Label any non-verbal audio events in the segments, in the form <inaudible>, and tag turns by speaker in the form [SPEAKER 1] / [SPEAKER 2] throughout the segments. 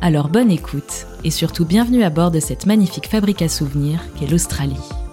[SPEAKER 1] Alors bonne écoute, et surtout bienvenue à bord de cette magnifique fabrique à souvenirs qu'est l'Australie.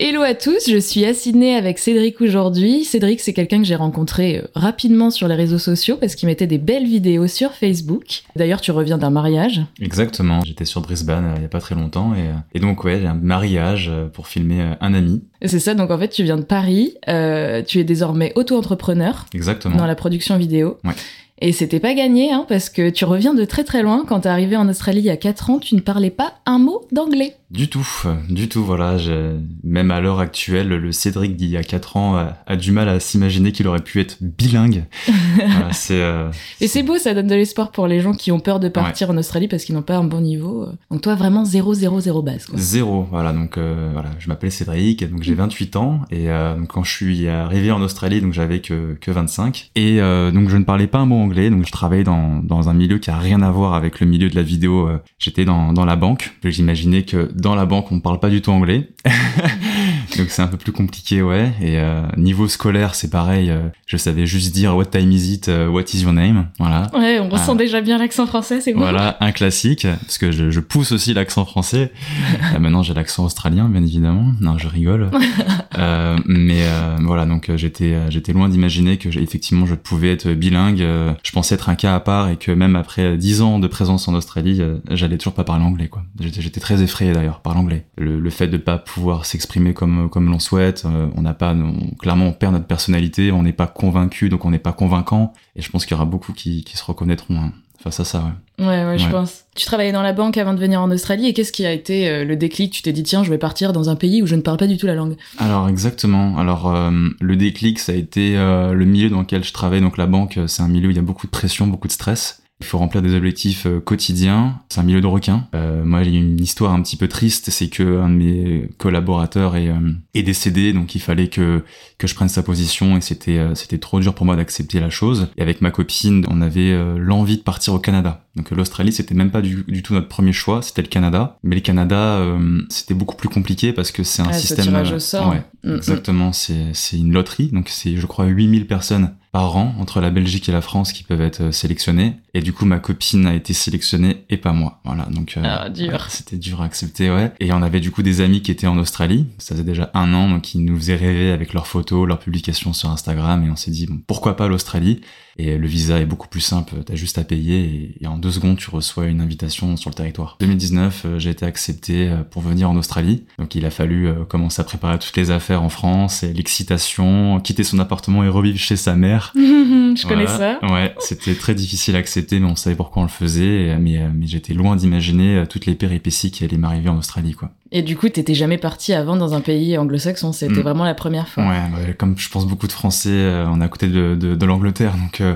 [SPEAKER 1] Hello à tous, je suis à Sydney avec Cédric aujourd'hui. Cédric, c'est quelqu'un que j'ai rencontré euh, rapidement sur les réseaux sociaux parce qu'il mettait des belles vidéos sur Facebook. D'ailleurs, tu reviens d'un mariage.
[SPEAKER 2] Exactement, j'étais sur Brisbane euh, il y a pas très longtemps et, euh, et donc ouais, un mariage pour filmer un ami.
[SPEAKER 1] C'est ça, donc en fait, tu viens de Paris, euh, tu es désormais auto-entrepreneur
[SPEAKER 2] Exactement.
[SPEAKER 1] dans la production vidéo.
[SPEAKER 2] Ouais.
[SPEAKER 1] Et c'était pas gagné, hein, parce que tu reviens de très très loin. Quand t'es arrivé en Australie il y a 4 ans, tu ne parlais pas un mot d'anglais.
[SPEAKER 2] Du tout, du tout, voilà. je- Même à l'heure actuelle, le Cédric d'il y a 4 ans a, a du mal à s'imaginer qu'il aurait pu être bilingue. <laughs> Voilà, c'est euh,
[SPEAKER 1] Et c'est beau, ça donne de l'espoir pour les gens qui ont peur de partir en Australie parce qu'ils n'ont pas un bon niveau. Donc toi, vraiment 0, 0, 0 base. Quoi.
[SPEAKER 2] Zéro, voilà. Donc euh, voilà, je m'appelle Cédric, donc j'ai 28 ans et euh, donc, quand je suis arrivé en Australie, donc j'avais que que 25 et donc je ne parlais pas un mot anglais, donc je travaillais dans dans un milieu qui a rien à voir avec le milieu de la vidéo. J'étais dans dans la banque. J'imaginais que dans la banque on ne parle pas du tout anglais, <laughs> donc c'est un peu plus compliqué, ouais. Et euh, niveau scolaire, c'est pareil. euh, je savais juste dire What time is it, euh, What is your name, voilà.
[SPEAKER 1] Ouais, on ressent déjà bien l'accent français, c'est bon.
[SPEAKER 2] Voilà, un classique, parce que je, je pousse aussi l'accent français. <laughs> Maintenant, j'ai l'accent australien, bien évidemment. Non, je rigole. <laughs> Mais voilà, donc j'étais j'étais loin d'imaginer que effectivement je pouvais être bilingue. Je pensais être un cas à part et que même après dix ans de présence en Australie, j'allais toujours pas parler anglais. quoi. J'étais très effrayé d'ailleurs par l'anglais. Le, le fait de pas pouvoir s'exprimer comme comme l'on souhaite, euh, on n'a pas, on- clairement, on perd notre personnalité, on n'est pas convaincu, donc on n'est pas convaincant. Et je pense qu'il y aura beaucoup qui, qui se reconnaîtront hein, face à ça. Ouais.
[SPEAKER 1] Ouais, ouais, je pense. Tu travaillais dans la banque avant de venir en Australie et qu'est-ce qui a été euh, le déclic? Tu t'es dit, tiens, je vais partir dans un pays où je ne parle pas du tout la langue.
[SPEAKER 2] Alors exactement. Alors euh, le déclic, ça a été le milieu dans lequel je travaille. Donc la banque, c'est un milieu où il y a beaucoup de pression, beaucoup de stress. Il faut remplir des objectifs euh, quotidiens. C'est un milieu de requins. Euh, moi, j'ai une histoire un petit peu triste, c'est que un de mes collaborateurs est, euh, est décédé, donc il fallait que je prenne sa position et c'était c'était trop dur pour moi d'accepter la chose. Et avec ma copine, on avait l'envie de partir au Canada. Donc euh, l'Australie, c'était même pas du, du tout notre premier choix, c'était le Canada. Mais le Canada, euh, c'était beaucoup plus compliqué parce que c'est un
[SPEAKER 1] Ah, ce
[SPEAKER 2] système
[SPEAKER 1] tirage
[SPEAKER 2] euh,
[SPEAKER 1] au sort.
[SPEAKER 2] ouais,
[SPEAKER 1] Mm, mm.
[SPEAKER 2] Exactement, c'est c'est une loterie, donc c'est je crois 8000 personnes par an entre la Belgique et la France qui peuvent être euh, sélectionnées. Et du coup, ma copine a été sélectionnée et pas moi. Voilà, donc euh,
[SPEAKER 1] Ah, dur.
[SPEAKER 2] c'était dur à accepter, ouais. Et on avait du coup des amis qui étaient en Australie, ça faisait déjà un an, donc ils nous faisaient rêver avec leurs photos, leurs publications sur Instagram, et on s'est dit bon, pourquoi pas l'Australie? Et le visa est beaucoup plus simple, t'as juste à payer et, et en deux secondes tu reçois une invitation sur le territoire. 2019, euh, j'ai été accepté euh, pour venir en Australie, donc il a fallu euh, commencer à préparer toutes les affaires en France, et l'excitation, quitter son appartement et revivre chez sa mère. <laughs>
[SPEAKER 1] je connais ça.
[SPEAKER 2] Ouais, c'était très difficile à accepter, mais on savait pourquoi on le faisait. Mais, mais j'étais loin d'imaginer toutes les péripéties qui allaient m'arriver en Australie, quoi.
[SPEAKER 1] Et du coup, t'étais jamais parti avant dans un pays anglo-saxon, c'était
[SPEAKER 2] Mm.
[SPEAKER 1] vraiment la première fois.
[SPEAKER 2] Ouais, comme je pense beaucoup de Français, on est à côté de, de, de l'Angleterre, donc euh,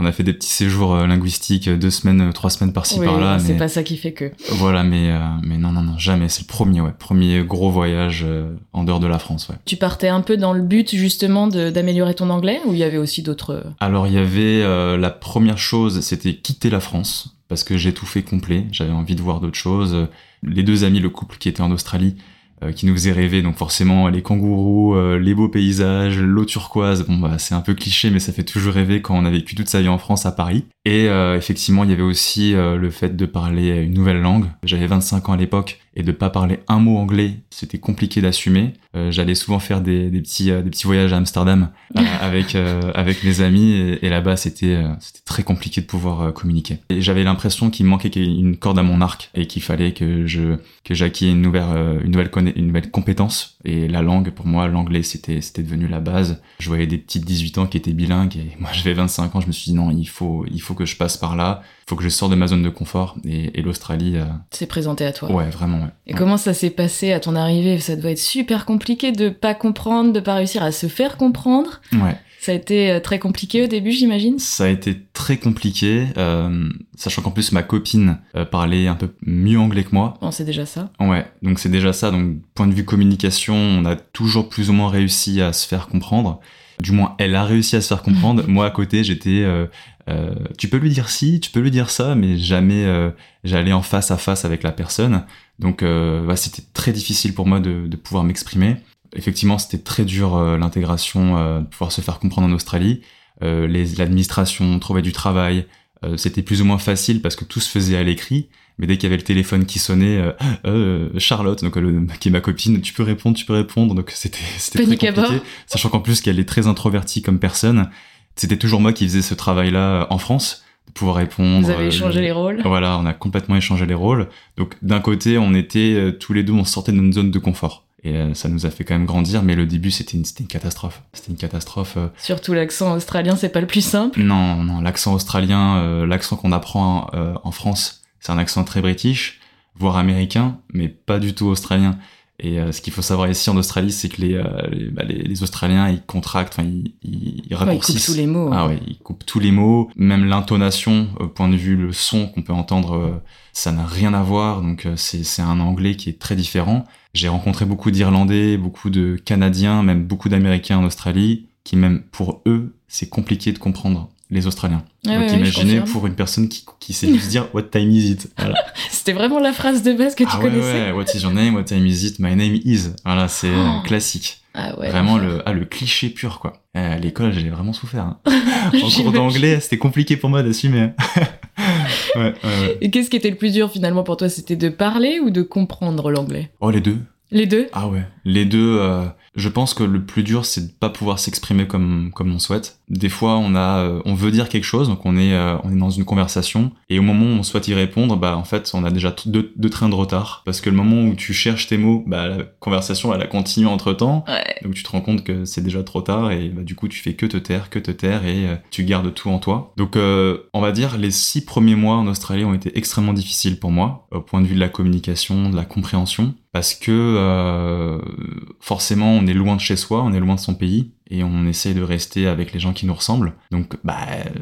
[SPEAKER 2] on a fait des petits séjours euh, linguistiques, euh, deux semaines, euh, trois semaines par-ci
[SPEAKER 1] Oui,
[SPEAKER 2] par-là.
[SPEAKER 1] c'est
[SPEAKER 2] Mais
[SPEAKER 1] pas ça qui fait que.
[SPEAKER 2] voilà, mais euh, mais non, non, non, jamais. C'est le premier, ouais, premier gros voyage euh, en dehors de la France, ouais.
[SPEAKER 1] Tu partais un peu dans le but justement d'améliorer ton anglais ou il y avait aussi d'autres.
[SPEAKER 2] Alors il y avait euh, la première chose, c'était quitter la France parce que j'ai tout fait complet. J'avais envie de voir d'autres choses. Les deux amis, le couple qui était en Australie, qui nous faisait rêver, donc forcément les kangourous, euh, les beaux paysages, l'eau turquoise. Bon bah c'est un peu cliché, mais ça fait toujours rêver quand on a vécu toute sa vie en France à Paris. Et euh, effectivement, il y avait aussi euh, le fait de parler une nouvelle langue. J'avais 25 ans à l'époque et de pas parler un mot anglais, c'était compliqué d'assumer. Euh, J'allais souvent faire des, des petits euh, des petits voyages à Amsterdam euh, <laughs> avec euh, avec mes amis et, et là-bas c'était euh, c'était très compliqué de pouvoir communiquer. Et j'avais l'impression qu'il me manquait une corde à mon arc et qu'il fallait que je que j'acquiers une nouvelle une nouvelle une nouvelle compétence et la langue pour moi l'anglais c'était c'était devenu la base. Je voyais des petites 18 ans qui étaient bilingues et moi <laughs> j'avais 25 ans, je me suis dit non, il faut il faut que je passe par là, faut que je sorte de ma zone de confort et, et l'Australie euh,
[SPEAKER 1] C'est présenté à toi.
[SPEAKER 2] ouais, vraiment ouais.
[SPEAKER 1] Et comment ça s'est passé à ton arrivée? Ça doit être super compliqué de pas comprendre, de pas réussir à se faire comprendre.
[SPEAKER 2] Ouais.
[SPEAKER 1] Ça a été euh, très compliqué au début, j'imagine?
[SPEAKER 2] Ça a été très compliqué, euh, sachant qu'en plus ma copine euh, parlait un peu mieux anglais que moi.
[SPEAKER 1] Bon, c'est déjà ça.
[SPEAKER 2] Ouais, donc c'est déjà ça. Donc point de vue communication, on a toujours plus ou moins réussi à se faire comprendre. Du moins, elle a réussi à se faire comprendre. <laughs> moi, à côté, j'étais... Euh, euh, tu peux lui dire ci, tu peux lui dire ça, mais jamais euh, j'allais en face à face avec la personne. Donc euh, bah, c'était très difficile pour moi de, de pouvoir m'exprimer. Effectivement, c'était très dur l'intégration, de pouvoir se faire comprendre en Australie. L'administration, trouver du travail, c'était plus ou moins facile parce que tout se faisait à l'écrit. Mais dès qu'il y avait le téléphone qui sonnait, euh, Charlotte, donc le, <laughs> qui est ma copine, tu peux répondre, tu peux répondre. Donc c'était très compliqué, sachant qu'en plus qu'elle est très introvertie comme personne. C'était toujours moi qui faisais ce travail-là en France, de pouvoir répondre.
[SPEAKER 1] Vous avez
[SPEAKER 2] euh,
[SPEAKER 1] échangé
[SPEAKER 2] le-
[SPEAKER 1] les rôles.
[SPEAKER 2] voilà, on a complètement échangé les rôles. Donc d'un côté, on était euh, tous les deux, on sortait de notre zone de confort. Et euh, ça nous a fait quand même grandir, mais le début, c'était une, catastrophe. C'était une catastrophe. euh.
[SPEAKER 1] Surtout l'accent australien, c'est pas le plus simple.
[SPEAKER 2] Non, non, l'accent australien, euh, l'accent qu'on apprend euh, en France, c'est un accent très british, voire américain, mais pas du tout australien. Et euh, ce qu'il faut savoir ici en Australie, c'est que les, euh, les, bah, les, les Australiens, ils contractent, enfin, ils, ils, ils
[SPEAKER 1] Ouais,
[SPEAKER 2] raccourcissent.
[SPEAKER 1] coupe tous les mots.
[SPEAKER 2] Ah ouais, il coupe tous les mots, même l'intonation, au point de vue le son qu'on peut entendre, euh, ça n'a rien à voir. Donc euh, c'est c'est un anglais qui est très différent. J'ai rencontré beaucoup d'Irlandais, beaucoup de Canadiens, même beaucoup d'Américains en Australie, qui même pour eux, c'est compliqué de comprendre les Australiens.
[SPEAKER 1] Ouais,
[SPEAKER 2] Donc
[SPEAKER 1] je
[SPEAKER 2] imaginez pour une personne qui, qui sait juste dire What time is it? Voilà. <laughs>
[SPEAKER 1] C'était vraiment la phrase de base que tu
[SPEAKER 2] Ah ouais,
[SPEAKER 1] connaissais
[SPEAKER 2] ouais, What is your name? What time is it? My name is. Voilà, c'est
[SPEAKER 1] Oh.
[SPEAKER 2] classique.
[SPEAKER 1] Ah ouais.
[SPEAKER 2] Vraiment le, ah, le cliché pur, quoi. Euh, À l'école, j'ai vraiment souffert. hein. <laughs> En cours d'anglais, c'était compliqué pour moi d'assumer. <laughs> ouais.
[SPEAKER 1] Et qu'est-ce qui était le plus dur finalement pour toi? C'était de parler ou de comprendre l'anglais?
[SPEAKER 2] Oh, les deux
[SPEAKER 1] Les deux?
[SPEAKER 2] Ah ouais. Les deux, euh, je pense que le plus dur, c'est de pas pouvoir s'exprimer comme, comme on souhaite. Des fois, on a, euh, on veut dire quelque chose, donc on est, euh, on est dans une conversation, et au moment où on souhaite y répondre, bah, en fait, on a déjà deux, deux trains de retard. Parce que le moment où tu cherches tes mots, bah, la conversation, elle a continué entre temps.
[SPEAKER 1] Ouais.
[SPEAKER 2] Donc tu te rends compte que c'est déjà trop tard et bah, du coup tu fais que te taire, que te taire et euh, tu gardes tout en toi. Donc euh, on va dire les six premiers mois en Australie ont été extrêmement difficiles pour moi au point de vue de la communication, de la compréhension, parce que euh, forcément on est loin de chez soi, on est loin de son pays et on essaye de rester avec les gens qui nous ressemblent. Donc bah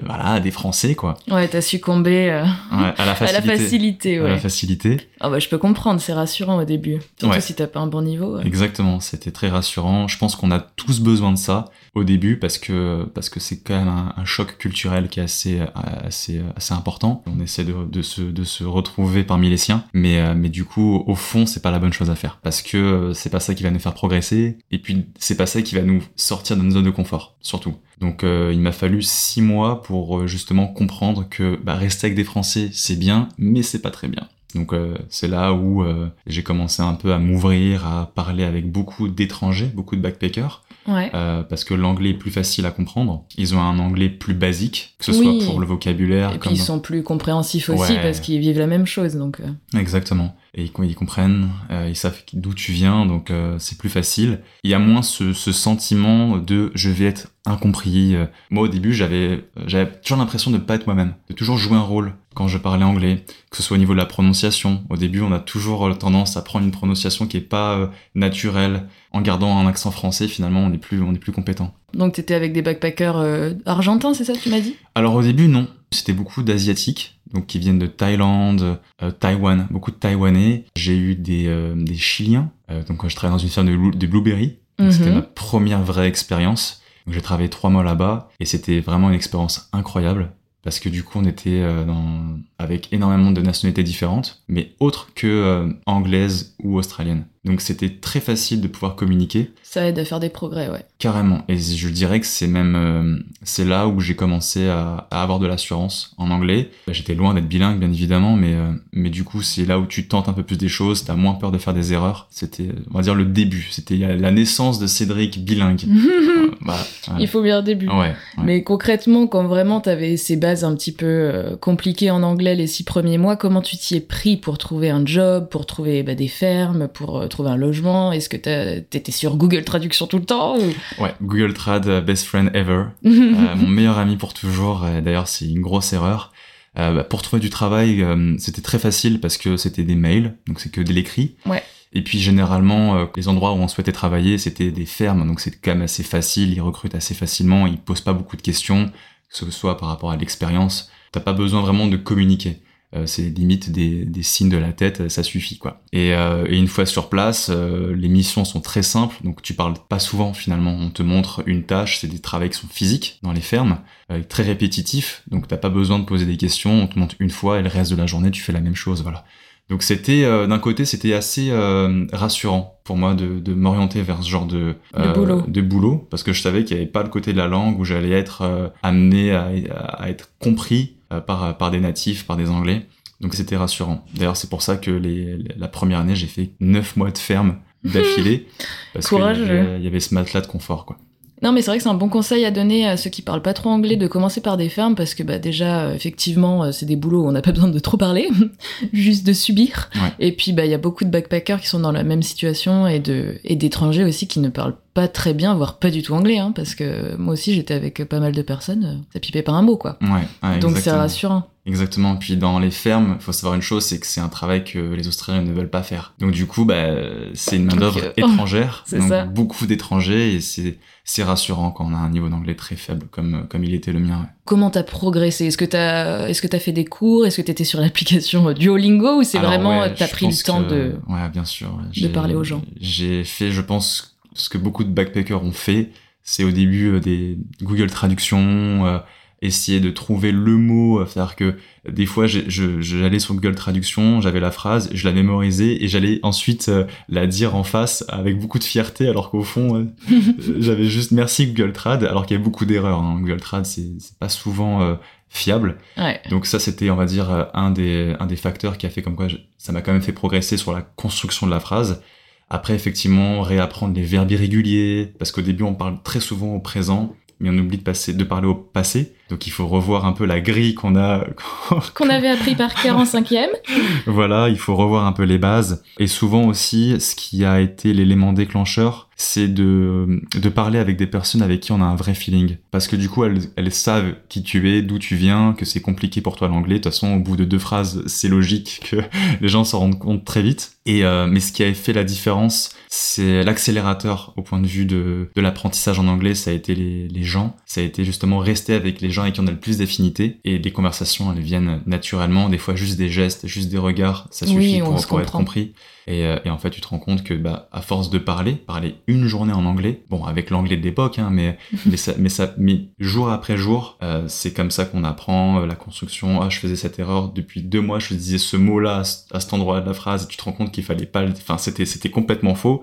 [SPEAKER 2] voilà des Français quoi,
[SPEAKER 1] Ouais, t'as succombé euh,
[SPEAKER 2] Ouais, à la <laughs>
[SPEAKER 1] à
[SPEAKER 2] facilité.
[SPEAKER 1] la facilité,
[SPEAKER 2] À la facilité.
[SPEAKER 1] Ah bah je peux comprendre, c'est rassurant au début. Surtout
[SPEAKER 2] Ouais.
[SPEAKER 1] si t'as pas un bon niveau. ouais.
[SPEAKER 2] Exactement, c'était très rassurant. Je pense qu'on a tous besoin de ça au début parce que parce que c'est quand même un, un choc culturel qui est assez assez assez important. On essaie de, de se de se retrouver parmi les siens, mais euh, mais du coup au fond c'est pas la bonne chose à faire parce que euh, c'est pas ça qui va nous faire progresser et puis c'est pas ça qui va nous sortir de notre zone de confort surtout. Donc euh, il m'a fallu six mois pour euh, justement comprendre que bah, rester avec des Français c'est bien, mais c'est pas très bien. Donc euh, c'est là où j'ai commencé un peu à m'ouvrir, à parler avec beaucoup d'étrangers, beaucoup de backpackers,
[SPEAKER 1] Ouais.
[SPEAKER 2] euh, parce que l'anglais est plus facile à comprendre. Ils ont un anglais plus basique, que ce
[SPEAKER 1] Oui.
[SPEAKER 2] soit pour le vocabulaire,
[SPEAKER 1] Et puis
[SPEAKER 2] comme
[SPEAKER 1] ils sont plus compréhensifs aussi
[SPEAKER 2] Ouais.
[SPEAKER 1] parce qu'ils vivent la même chose. Donc euh,
[SPEAKER 2] exactement. Et ils, ils comprennent, euh, ils savent d'où tu viens, donc euh, c'est plus facile. Il y a moins ce, ce sentiment de je vais être incompris. Moi au début j'avais j'avais toujours l'impression de ne pas être moi-même, de toujours jouer un rôle quand je parlais anglais, que ce soit au niveau de la prononciation. Au début on a toujours euh, tendance à prendre une prononciation qui est pas euh, naturelle. En gardant un accent français finalement on est plus on est plus compétent.
[SPEAKER 1] donc t'étais avec des backpackers euh, argentins, c'est ça que tu m'as dit?
[SPEAKER 2] Alors au début non, c'était beaucoup d'asiatiques, donc qui viennent de Thaïlande, euh, Taïwan, beaucoup de Taïwanais. J'ai eu des, euh, des Chiliens, donc quand je travaillais dans une ferme de, de blueberry, c'était
[SPEAKER 1] Mhm.
[SPEAKER 2] ma première vraie expérience. J'ai travaillé trois mois là-bas et c'était vraiment une expérience incroyable parce que du coup on était euh, avec énormément de nationalités différentes, mais autres que euh, anglaises ou australiennes. Donc c'était très facile de pouvoir communiquer.
[SPEAKER 1] Ça aide à faire des progrès, ouais.
[SPEAKER 2] Carrément. Et je dirais que c'est même euh, c'est là où j'ai commencé à, à avoir de l'assurance en anglais. Bah, J'étais loin d'être bilingue, bien évidemment, mais euh, mais du coup c'est là où tu tentes un peu plus des choses, t'as moins peur de faire des erreurs. C'était on va dire le début. C'était la naissance de Cédric bilingue. <laughs> Euh, voilà.
[SPEAKER 1] Il faut bien un début.
[SPEAKER 2] Ouais. ouais.
[SPEAKER 1] Mais concrètement, quand vraiment t'avais ces bases un petit peu euh, compliquées en anglais les six premiers mois, comment tu t'y es pris pour trouver un job, pour trouver bah, des fermes, pour un logement? Est-ce que t'étais sur Google Traduction tout le temps ou-
[SPEAKER 2] Ouais, Google Trad, euh, best friend ever. <laughs> Euh, mon meilleur ami pour toujours. D'ailleurs, c'est une grosse erreur. Euh, bah, pour trouver du travail, euh, c'était très facile parce que c'était des mails, donc c'est que de l'écrit.
[SPEAKER 1] Ouais.
[SPEAKER 2] Et puis généralement, euh, les endroits où on souhaitait travailler, c'était des fermes, donc c'est quand même assez facile, ils recrutent assez facilement, ils posent pas beaucoup de questions, que ce soit par rapport à l'expérience. T'as pas besoin vraiment de communiquer. Euh, c'est limite des, des, signes de la tête, ça suffit quoi. Et, euh, et une fois sur place, euh, les missions sont très simples, donc tu parles pas souvent finalement. On te montre une tâche, c'est des travaux qui sont physiques dans les fermes, très répétitifs, donc t'as pas besoin de poser des questions. On te montre une fois et le reste de la journée tu fais la même chose, voilà. Donc c'était d'un côté c'était assez rassurant pour moi de, de m'orienter vers ce genre de,
[SPEAKER 1] boulot.
[SPEAKER 2] de boulot parce que je savais qu'il n'y avait pas le côté de la langue où j'allais être amené à, à, être compris euh, par, par des natifs, par des Anglais. Donc c'était rassurant. D'ailleurs, c'est pour ça que les, la première année, j'ai fait neuf mois de ferme d'affilée. <laughs> parce qu'il y, avait, il y avait ce matelas de confort, quoi.
[SPEAKER 1] Non, mais c'est vrai que c'est un bon conseil à donner à ceux qui parlent pas trop anglais de commencer par des fermes parce que bah déjà euh, effectivement euh, c'est des boulots où on n'a pas <laughs> besoin de trop parler, <laughs> juste de subir. Et puis bah il y a beaucoup de backpackers qui sont dans la même situation et de et d'étrangers aussi qui ne parlent pas très bien, voire pas du tout anglais, hein, parce que moi aussi j'étais avec pas mal de personnes, ça pipait pas un mot quoi.
[SPEAKER 2] Ouais,
[SPEAKER 1] Donc c'est rassurant.
[SPEAKER 2] Exactement. Puis dans les fermes, il faut savoir une chose, c'est que c'est un travail que les Australiens ne veulent pas faire. Donc du coup, bah, c'est une main d'œuvre oh, étrangère, <laughs> donc ça. beaucoup d'étrangers, et c'est c'est rassurant quand on a un niveau d'anglais très faible, comme comme il était le mien. Ouais.
[SPEAKER 1] Comment t'as progressé? Est-ce que t'as est-ce que t'as fait des cours? Est-ce que t'étais sur l'application <laughs> Duolingo ou c'est vraiment
[SPEAKER 2] ouais,
[SPEAKER 1] t'as pris le temps
[SPEAKER 2] que...
[SPEAKER 1] de
[SPEAKER 2] ouais bien sûr
[SPEAKER 1] de parler aux gens?
[SPEAKER 2] J'ai fait, je pense ce que beaucoup de backpackers ont fait, c'est au début euh, des Google Traductions, euh, essayer de trouver le mot, euh, c'est-à-dire que des fois j'allais sur Google Traduction, j'avais la phrase, je la mémorisais et j'allais ensuite la dire en face avec beaucoup de fierté alors qu'au fond <laughs> j'avais juste merci Google Trad alors qu'il y a beaucoup d'erreurs. Hein. Google Trad c'est pas souvent fiable.
[SPEAKER 1] Ouais.
[SPEAKER 2] Donc ça c'était on va dire un des, un des facteurs qui a fait comme quoi je, ça m'a quand même fait progresser sur la construction de la phrase. Après, effectivement, réapprendre les verbes irréguliers, parce qu'au début, on parle très souvent au présent, mais on oublie de, passer, de parler au passé. Donc il faut revoir un peu la grille qu'on a... <laughs>
[SPEAKER 1] qu'on avait appris par cœur en cinquième. <laughs>
[SPEAKER 2] voilà, il faut revoir un peu les bases. Et souvent aussi, ce qui a été l'élément déclencheur, c'est de, de parler avec des personnes avec qui on a un vrai feeling. Parce que du coup, elles, elles savent qui tu es, d'où tu viens, que c'est compliqué pour toi l'anglais. De toute façon, au bout de deux phrases, c'est logique que <laughs> les gens s'en rendent compte très vite. Et euh, mais ce qui a fait la différence, c'est l'accélérateur au point de vue de, de l'apprentissage en anglais. Ça a été les, les gens. Ça a été justement rester avec les gens avec qui on a le plus d'affinité. Et les conversations, elles viennent naturellement. Des fois, juste des gestes, juste des regards, ça suffit
[SPEAKER 1] oui,
[SPEAKER 2] pour, pour être compris. Et, euh, et, en fait, tu te rends compte que, bah, à force de parler, parler une journée en anglais, bon, avec l'anglais de l'époque, hein, mais, <laughs> mais ça, mais ça, mais jour après jour, euh, c'est comme ça qu'on apprend euh, la construction. Ah, je faisais cette erreur depuis deux mois, je disais ce mot-là à, cet endroit de la phrase, et tu te rends compte qu'il fallait pas, enfin, c'était, c'était complètement faux.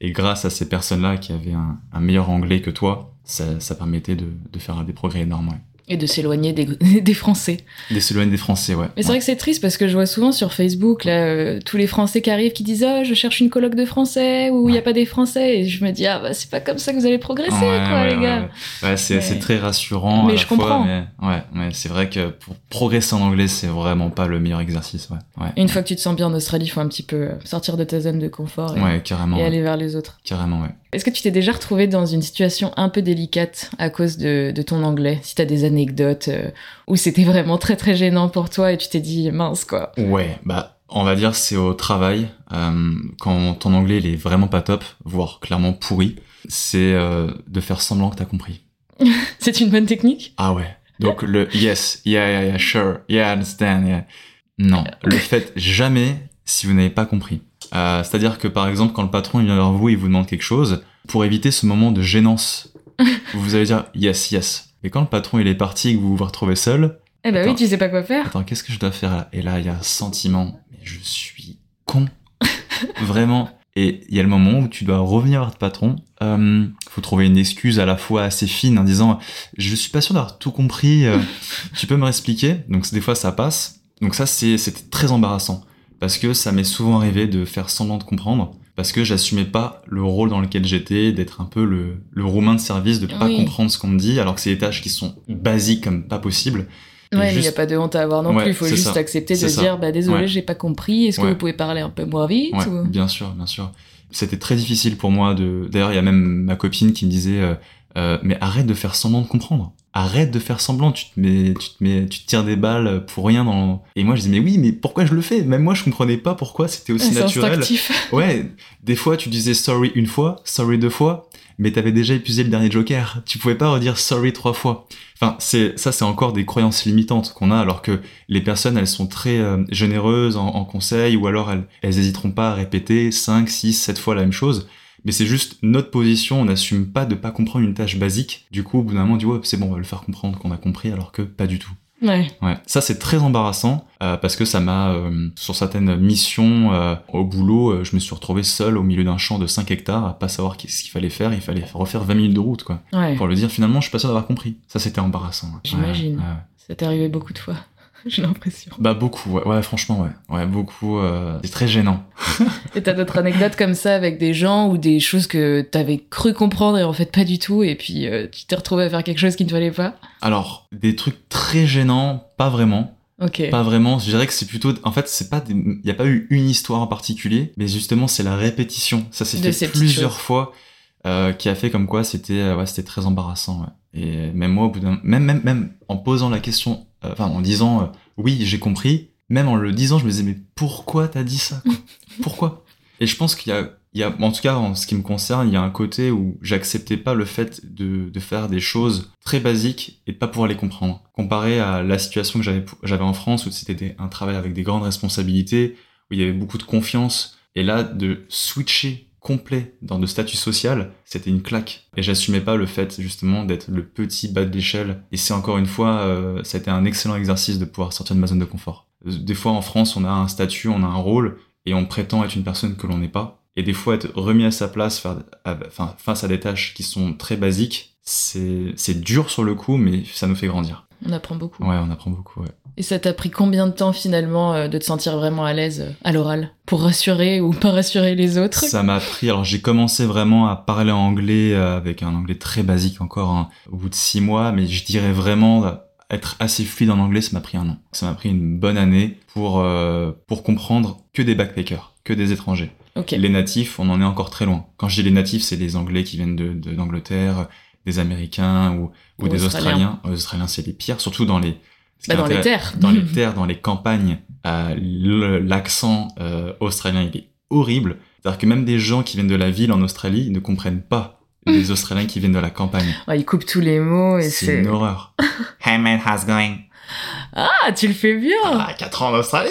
[SPEAKER 2] Et grâce à ces personnes-là qui avaient un, un, meilleur anglais que toi, ça, ça permettait de, de faire des progrès énormes. Ouais.
[SPEAKER 1] Et de s'éloigner des, <laughs> des, Français.
[SPEAKER 2] De s'éloigner des Français, ouais.
[SPEAKER 1] Mais c'est
[SPEAKER 2] ouais.
[SPEAKER 1] vrai que c'est triste parce que je vois souvent sur Facebook là, euh, tous les Français qui arrivent qui disent oh, je cherche une colloque de Français ou il ouais. n'y a pas des Français. Et je me dis Ah, bah, c'est pas comme ça que vous allez progresser,
[SPEAKER 2] ouais,
[SPEAKER 1] quoi, les gars.
[SPEAKER 2] Ouais, c'est mais... très rassurant.
[SPEAKER 1] Mais
[SPEAKER 2] à
[SPEAKER 1] je
[SPEAKER 2] la
[SPEAKER 1] comprends.
[SPEAKER 2] Fois, mais ouais, mais c'est vrai que pour progresser en anglais, c'est vraiment pas le meilleur exercice, ouais.
[SPEAKER 1] une fois que tu te sens bien en Australie, il faut un petit peu sortir de ta zone de confort et,
[SPEAKER 2] ouais, carrément,
[SPEAKER 1] et aller vers les autres.
[SPEAKER 2] Carrément, ouais.
[SPEAKER 1] Est-ce que tu t'es déjà retrouvé dans une situation un peu délicate à cause de, de ton anglais Si t'as des anecdotes euh, où c'était vraiment très très gênant pour toi et tu t'es dit mince quoi.
[SPEAKER 2] Ouais, bah on va dire c'est au travail. Euh, quand ton anglais il est vraiment pas top, voire clairement pourri, c'est euh, de faire semblant que t'as compris. <laughs>
[SPEAKER 1] c'est une bonne technique?
[SPEAKER 2] Ah ouais. Donc le yes, yeah, yeah, yeah, sure, yeah, I understand, yeah. Non, le fait jamais si vous n'avez pas compris. Euh, C'est-à-dire que par exemple, quand le patron vient vers vous et il vous demande quelque chose, pour éviter ce moment de gênance, <laughs> vous allez dire yes, yes. Et quand le patron il est parti et que vous vous retrouvez seul,
[SPEAKER 1] eh ben attends, oui, tu sais pas quoi faire.
[SPEAKER 2] Attends, qu'est-ce que je dois faire là? Et là, il y a un sentiment, mais je suis con, <laughs> vraiment. Et il y a le moment où tu dois revenir vers ton patron. Euh, faut trouver une excuse à la fois assez fine en disant je suis pas sûr d'avoir tout compris. Euh, <laughs> tu peux me réexpliquer? Donc des fois ça passe. Donc ça c'est c'était très embarrassant parce que ça m'est souvent arrivé de faire semblant de comprendre parce que j'assumais pas le rôle dans lequel j'étais, d'être un peu le, le roumain de service, de pas
[SPEAKER 1] Oui.
[SPEAKER 2] comprendre ce qu'on me dit, alors que c'est des tâches qui sont basiques comme pas possible.
[SPEAKER 1] Ouais, il
[SPEAKER 2] juste-
[SPEAKER 1] n'y a pas de honte à avoir non
[SPEAKER 2] Ouais,
[SPEAKER 1] plus. Il faut juste
[SPEAKER 2] ça.
[SPEAKER 1] accepter de
[SPEAKER 2] ça.
[SPEAKER 1] dire bah désolé,
[SPEAKER 2] Ouais.
[SPEAKER 1] j'ai pas compris. Est-ce que vous pouvez parler un peu moins vite ou...
[SPEAKER 2] bien sûr, bien sûr. C'était très difficile pour moi de. D'ailleurs, il y a même ma copine qui me disait euh, euh, mais arrête de faire semblant de comprendre. arrête de faire semblant, tu te mets, tu te mets, tu te tires des balles pour rien dans. Et moi je dis mais oui, mais pourquoi je le fais? Même moi je comprenais pas pourquoi c'était aussi
[SPEAKER 1] C'est
[SPEAKER 2] naturel.
[SPEAKER 1] instinctif. <laughs>
[SPEAKER 2] Ouais, des fois tu disais sorry une fois, sorry deux fois, mais t'avais déjà épuisé le dernier joker. Tu pouvais pas redire sorry trois fois. Enfin, c'est ça, c'est encore des croyances limitantes qu'on a, alors que les personnes, elles sont très euh, généreuses en, en conseil, ou alors elles, elles hésiteront pas à répéter 5, 6, 7 fois la même chose. Mais c'est juste notre position, on n'assume pas de pas comprendre une tâche basique. Du coup, au bout d'un moment, on dit ouais, c'est bon, on va le faire comprendre qu'on a compris, alors que pas du tout.
[SPEAKER 1] Ouais.
[SPEAKER 2] Ouais, ça c'est très embarrassant euh, parce que ça m'a, euh, sur certaines missions euh, au boulot, je me suis retrouvé seul au milieu d'un champ de 5 hectares à pas savoir qu'est-ce qu'il fallait faire. Il fallait refaire 20 minutes de route, quoi.
[SPEAKER 1] Ouais.
[SPEAKER 2] Pour le dire, finalement, je suis pas sûr d'avoir compris. Ça c'était embarrassant.
[SPEAKER 1] J'imagine. Ça t'est arrivé beaucoup de fois. <laughs> J'ai l'impression.
[SPEAKER 2] Bah beaucoup, ouais, ouais franchement, ouais. Ouais, beaucoup. euh, c'est très gênant.
[SPEAKER 1] Et t'as d'autres anecdotes comme ça avec des gens ou des choses que t'avais cru comprendre et en fait pas du tout et puis euh, tu t'es retrouvé à faire quelque chose qui ne fallait pas?
[SPEAKER 2] Alors, des trucs très gênants, pas vraiment.
[SPEAKER 1] Ok.
[SPEAKER 2] Pas vraiment, je dirais que c'est plutôt, en fait, c'est pas, il y a pas eu une histoire en particulier, mais justement c'est la répétition. Ça s'est fait plusieurs fois, euh, qui a fait comme quoi c'était, euh, ouais, c'était très embarrassant. Ouais. Et même moi, au bout d'un, même, même, même en posant la question, enfin en disant euh, oui j'ai compris, même en le disant je me disais mais pourquoi t'as dit ça quoi? <laughs> Pourquoi? Et je pense qu'il y a, il y a, en tout cas en ce qui me concerne, il y a un côté où j'acceptais pas le fait de, de faire des choses très basiques et de pas pouvoir les comprendre. Comparé à la situation que j'avais, j'avais en France où c'était un travail avec des grandes responsabilités, où il y avait beaucoup de confiance, et là de switcher complet dans le statut social, c'était une claque. Et j'assumais pas le fait justement d'être le petit bas de l'échelle. Et c'est encore une fois, euh, ça a été un excellent exercice de pouvoir sortir de ma zone de confort. Euh, Des fois en France, on a un statut, on a un rôle, et on prétend être une personne que l'on n'est pas. Et des fois, être remis à sa place faire, à- enfin, face à des tâches qui sont très basiques, c'est c'est dur sur le coup, mais ça nous fait grandir.
[SPEAKER 1] On apprend beaucoup.
[SPEAKER 2] Ouais, on apprend beaucoup. Ouais.
[SPEAKER 1] Et ça t'a pris combien de temps finalement euh, de te sentir vraiment à l'aise euh, à l'oral pour rassurer ou pas rassurer les autres?
[SPEAKER 2] Ça m'a pris. Alors j'ai commencé vraiment à parler anglais euh, avec un anglais très basique encore hein, au bout de six mois, mais je dirais vraiment être assez fluide en anglais, ça m'a pris un an. Ça m'a pris une bonne année pour pour comprendre que des backpackers, que des étrangers. Les natifs, on en est encore très loin. Quand je dis les natifs, c'est les Anglais qui viennent de de- d'Angleterre, des Américains ou, ou
[SPEAKER 1] Ou
[SPEAKER 2] des
[SPEAKER 1] Australiens.
[SPEAKER 2] Australiens. Les Australiens, c'est les pires, surtout dans les
[SPEAKER 1] Bah, dans les terres.
[SPEAKER 2] dans les <laughs> terres, dans les campagnes, euh, le- l'accent euh, australien il est horrible. C'est-à-dire que même des gens qui viennent de la ville en Australie ne comprennent pas les <laughs> Australiens qui viennent de la campagne.
[SPEAKER 1] Ouais, il coupe tous les mots et
[SPEAKER 2] C'est
[SPEAKER 1] c'est.
[SPEAKER 2] une horreur. <laughs> hey man, how's going?
[SPEAKER 1] Ah, tu le fais bien
[SPEAKER 2] Ah, 4 ans en Australie!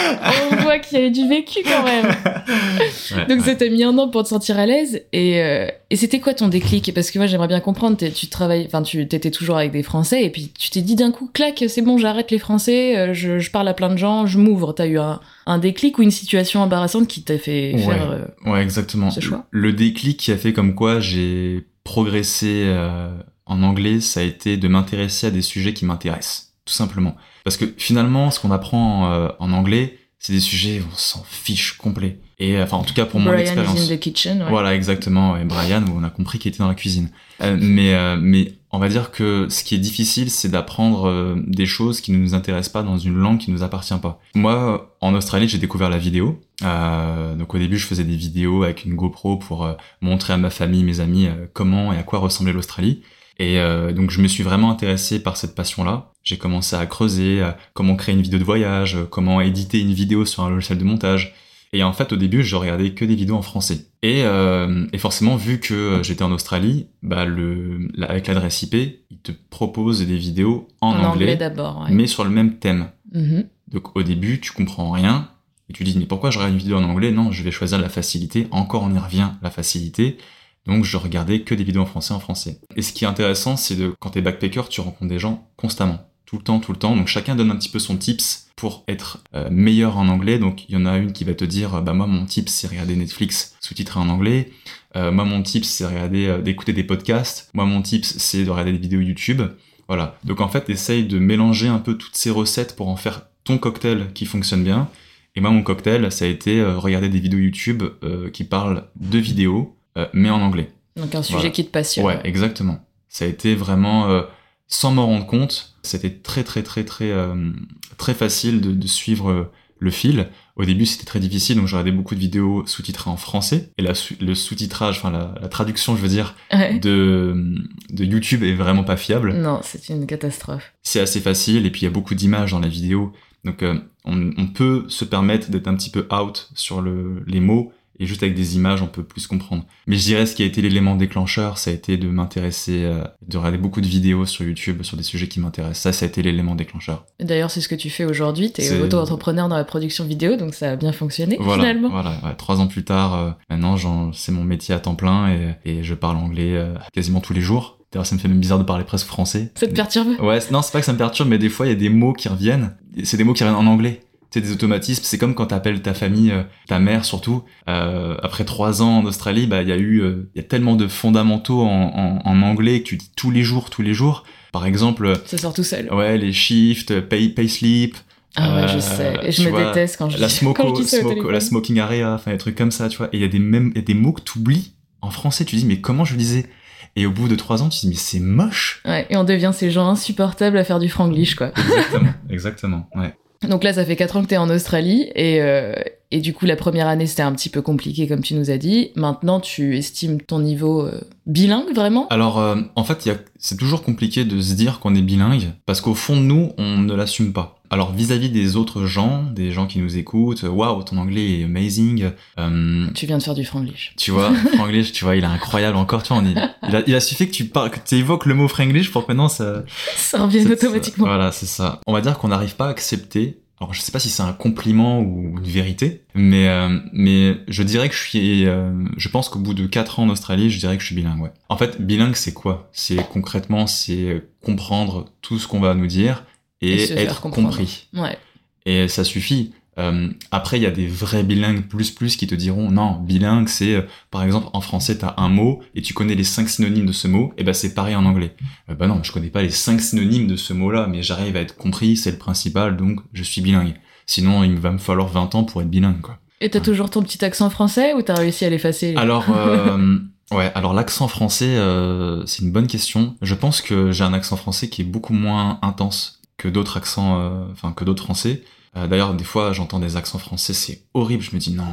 [SPEAKER 2] <laughs>
[SPEAKER 1] On voit qu'il y a eu du vécu quand même
[SPEAKER 2] Ouais,
[SPEAKER 1] Donc
[SPEAKER 2] ouais.
[SPEAKER 1] ça t'a mis un an pour te sentir à l'aise et, euh, et c'était quoi ton déclic? Parce que moi j'aimerais bien comprendre, tu travailles, enfin tu t'étais toujours avec des Français et puis tu t'es dit d'un coup clac c'est bon j'arrête les Français, euh, je, je parle à plein de gens, je m'ouvre. T'as eu un, un déclic ou une situation embarrassante qui t'a fait
[SPEAKER 2] Ouais.
[SPEAKER 1] faire euh,
[SPEAKER 2] Ouais, exactement.
[SPEAKER 1] ce choix?
[SPEAKER 2] Le déclic qui a fait comme quoi j'ai progressé euh, en anglais, ça a été de m'intéresser à des sujets qui m'intéressent, tout simplement. Parce que finalement, ce qu'on apprend euh, en anglais, c'est des sujets où on s'en fiche complet. Et euh, enfin, en tout cas pour mon
[SPEAKER 1] Brian
[SPEAKER 2] expérience.
[SPEAKER 1] is in the kitchen. Ouais.
[SPEAKER 2] Voilà, exactement. Et Brian, où on a compris qu'il était dans la cuisine. Euh, mais, euh, mais on va dire que ce qui est difficile, c'est d'apprendre euh, des choses qui ne nous intéressent pas dans une langue qui ne nous appartient pas. Moi, en Australie, j'ai découvert la vidéo. Euh, donc au début, je faisais des vidéos avec une GoPro pour montrer à ma famille, mes amis, comment et à quoi ressemblait l'Australie. Et euh, donc je me suis vraiment intéressé par cette passion-là. J'ai commencé à creuser euh, comment créer une vidéo de voyage, comment éditer une vidéo sur un logiciel de montage. Et en fait, au début, je regardais que des vidéos en français. Et, euh, et forcément, vu que euh, j'étais en Australie, bah le, avec l'adresse IP, il te propose des vidéos en,
[SPEAKER 1] En anglais
[SPEAKER 2] anglais,
[SPEAKER 1] ouais.
[SPEAKER 2] mais sur le même thème.
[SPEAKER 1] Mhm.
[SPEAKER 2] Donc au début, tu comprends rien, et tu dis, mais pourquoi je regarde une vidéo en anglais? Non, je vais choisir la facilité. Encore, on y revient, la facilité. Donc je regardais que des vidéos en français en français. Et ce qui est intéressant, c'est de quand t'es backpacker, tu rencontres des gens constamment, tout le temps, tout le temps. Donc chacun donne un petit peu son tips pour être euh, meilleur en anglais. Donc il y en a une qui va te dire, bah moi mon tips c'est regarder Netflix sous-titré en anglais. Euh, moi mon tips c'est regarder, euh, d'écouter des podcasts. Moi mon tips c'est de regarder des vidéos YouTube. Voilà. Donc en fait, essaye de mélanger un peu toutes ces recettes pour en faire ton cocktail qui fonctionne bien. Et moi, mon cocktail, ça a été regarder des vidéos YouTube qui parlent de vidéos, euh, mais en anglais.
[SPEAKER 1] Donc un sujet
[SPEAKER 2] Voilà.
[SPEAKER 1] qui te passionne.
[SPEAKER 2] Ouais, exactement. Ça a été vraiment, euh, sans m'en rendre compte, c'était très très très très euh, très facile de, de suivre le fil. Au début, c'était très difficile, donc j'ai regardé beaucoup de vidéos sous-titrées en français. Et la, le sous-titrage, enfin la, la, traduction, je veux dire,
[SPEAKER 1] Ouais.
[SPEAKER 2] de, de YouTube est vraiment pas fiable.
[SPEAKER 1] Non, c'est une catastrophe.
[SPEAKER 2] C'est assez facile, et puis il y a beaucoup d'images dans la vidéo. Donc euh, on, on peut se permettre d'être un petit peu out sur le, les mots, et juste avec des images, on peut plus comprendre. Mais je dirais ce qui a été l'élément déclencheur, ça a été de m'intéresser, euh, de regarder beaucoup de vidéos sur YouTube sur des sujets qui m'intéressent. Ça, ça a été l'élément déclencheur.
[SPEAKER 1] D'ailleurs, c'est ce que tu fais aujourd'hui. T'es
[SPEAKER 2] C'est-
[SPEAKER 1] auto-entrepreneur dans la production vidéo, donc ça a bien fonctionné
[SPEAKER 2] Voilà,
[SPEAKER 1] finalement.
[SPEAKER 2] voilà. ouais, trois ans plus tard, euh, maintenant, c'est mon métier à temps plein et, et je parle anglais euh, quasiment tous les jours. D'ailleurs, ça me fait même bizarre de parler presque français.
[SPEAKER 1] Ça te perturbe?
[SPEAKER 2] Ouais, non, c'est pas que ça me perturbe, mais des fois, il y a des mots qui reviennent. C'est des mots qui reviennent en anglais. C'est des automatismes. C'est comme quand t'appelles ta famille, euh, ta mère surtout. Euh, après trois ans en Australie, bah, il y a eu, euh, il y a tellement de fondamentaux en, en, en anglais que tu dis tous les jours, tous les jours. Par exemple, euh,
[SPEAKER 1] Ça sort tout seul.
[SPEAKER 2] ouais, les shifts, pay, pay slip,
[SPEAKER 1] Ah ouais,
[SPEAKER 2] Euh,
[SPEAKER 1] je sais. Et je me
[SPEAKER 2] vois,
[SPEAKER 1] déteste quand je,
[SPEAKER 2] la <laughs>
[SPEAKER 1] quand je
[SPEAKER 2] smoko,
[SPEAKER 1] dis ça
[SPEAKER 2] smoko- la smoking area, enfin des trucs comme ça, tu vois. Et il y a des mêmes, il y a des mots que t'oublies en français. Tu dis mais comment je le disais Et au bout de trois ans, tu dis mais c'est moche.
[SPEAKER 1] Ouais, et on devient ces gens insupportables à faire du franglish, quoi.
[SPEAKER 2] Exactement, <laughs> exactement. Ouais.
[SPEAKER 1] Donc là, ça fait 4 ans que t'es en Australie, et, euh, et du coup, la première année, c'était un petit peu compliqué, comme tu nous as dit. Maintenant, tu estimes ton niveau euh, bilingue, vraiment?
[SPEAKER 2] Alors euh, en fait, y a- c'est toujours compliqué de se dire qu'on est bilingue parce qu'au fond de nous, on ne l'assume pas. Alors vis-à-vis des autres gens, des gens qui nous écoutent, waouh, ton anglais est amazing. Euh,
[SPEAKER 1] Tu viens de faire du franglish.
[SPEAKER 2] Tu vois, <laughs> Franglish, tu vois, il est incroyable encore. Tu vois, on est- il, a, il a suffi que tu parles, que tu évoques le mot Franglish pour que maintenant ça.
[SPEAKER 1] Ça revient
[SPEAKER 2] c'est-
[SPEAKER 1] automatiquement.
[SPEAKER 2] Voilà, c'est ça. On va dire qu'on n'arrive pas à accepter. Alors, je sais pas si c'est un compliment ou une vérité, mais euh, mais je dirais que je suis. euh, je pense qu'au bout de 4 ans en Australie, je dirais que je suis bilingue. Ouais. En fait, bilingue, c'est quoi? C'est concrètement, c'est comprendre tout ce qu'on va nous dire et,
[SPEAKER 1] Et
[SPEAKER 2] être compris.
[SPEAKER 1] Ouais.
[SPEAKER 2] Et ça suffit. Euh, après, il y a des vrais bilingues plus plus qui te diront non, bilingue, c'est euh, par exemple en français, t'as un mot et tu connais les cinq synonymes de ce mot, et ben c'est pareil en anglais. Euh, bah non, je connais pas les cinq synonymes de ce mot-là, mais j'arrive à être compris, c'est le principal, donc je suis bilingue. Sinon, il va me falloir 20 ans pour être bilingue, quoi.
[SPEAKER 1] Et t'as toujours ton petit accent français ou t'as réussi à l'effacer?
[SPEAKER 2] Alors, <laughs> euh, ouais, alors l'accent français, euh, c'est une bonne question. Je pense que j'ai un accent français qui est beaucoup moins intense que d'autres accents, euh, enfin que d'autres français. Euh, D'ailleurs, des fois, j'entends des accents français, c'est horrible. Je me dis non,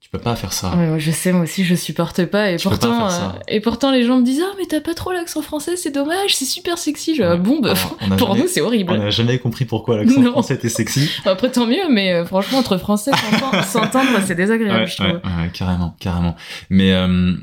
[SPEAKER 2] tu peux pas faire ça.
[SPEAKER 1] Ouais, moi, je sais, moi aussi, je supporte pas. Et
[SPEAKER 2] Tu peux pas
[SPEAKER 1] pourtant, euh, et pourtant, les gens me disent Ah, mais t'as pas trop l'accent français, c'est dommage, c'est super sexy. Je, ah,
[SPEAKER 2] Ouais.
[SPEAKER 1] bon, bah,
[SPEAKER 2] Alors,
[SPEAKER 1] pour
[SPEAKER 2] jamais-
[SPEAKER 1] nous, c'est horrible.
[SPEAKER 2] On n'a jamais compris pourquoi l'accent
[SPEAKER 1] Non.
[SPEAKER 2] français était sexy. <laughs>
[SPEAKER 1] Après, tant mieux, mais euh, franchement, entre français, <laughs> s'entendre- c'est désagréable, je trouve.
[SPEAKER 2] ouais, ouais, carrément, carrément. Mais euh,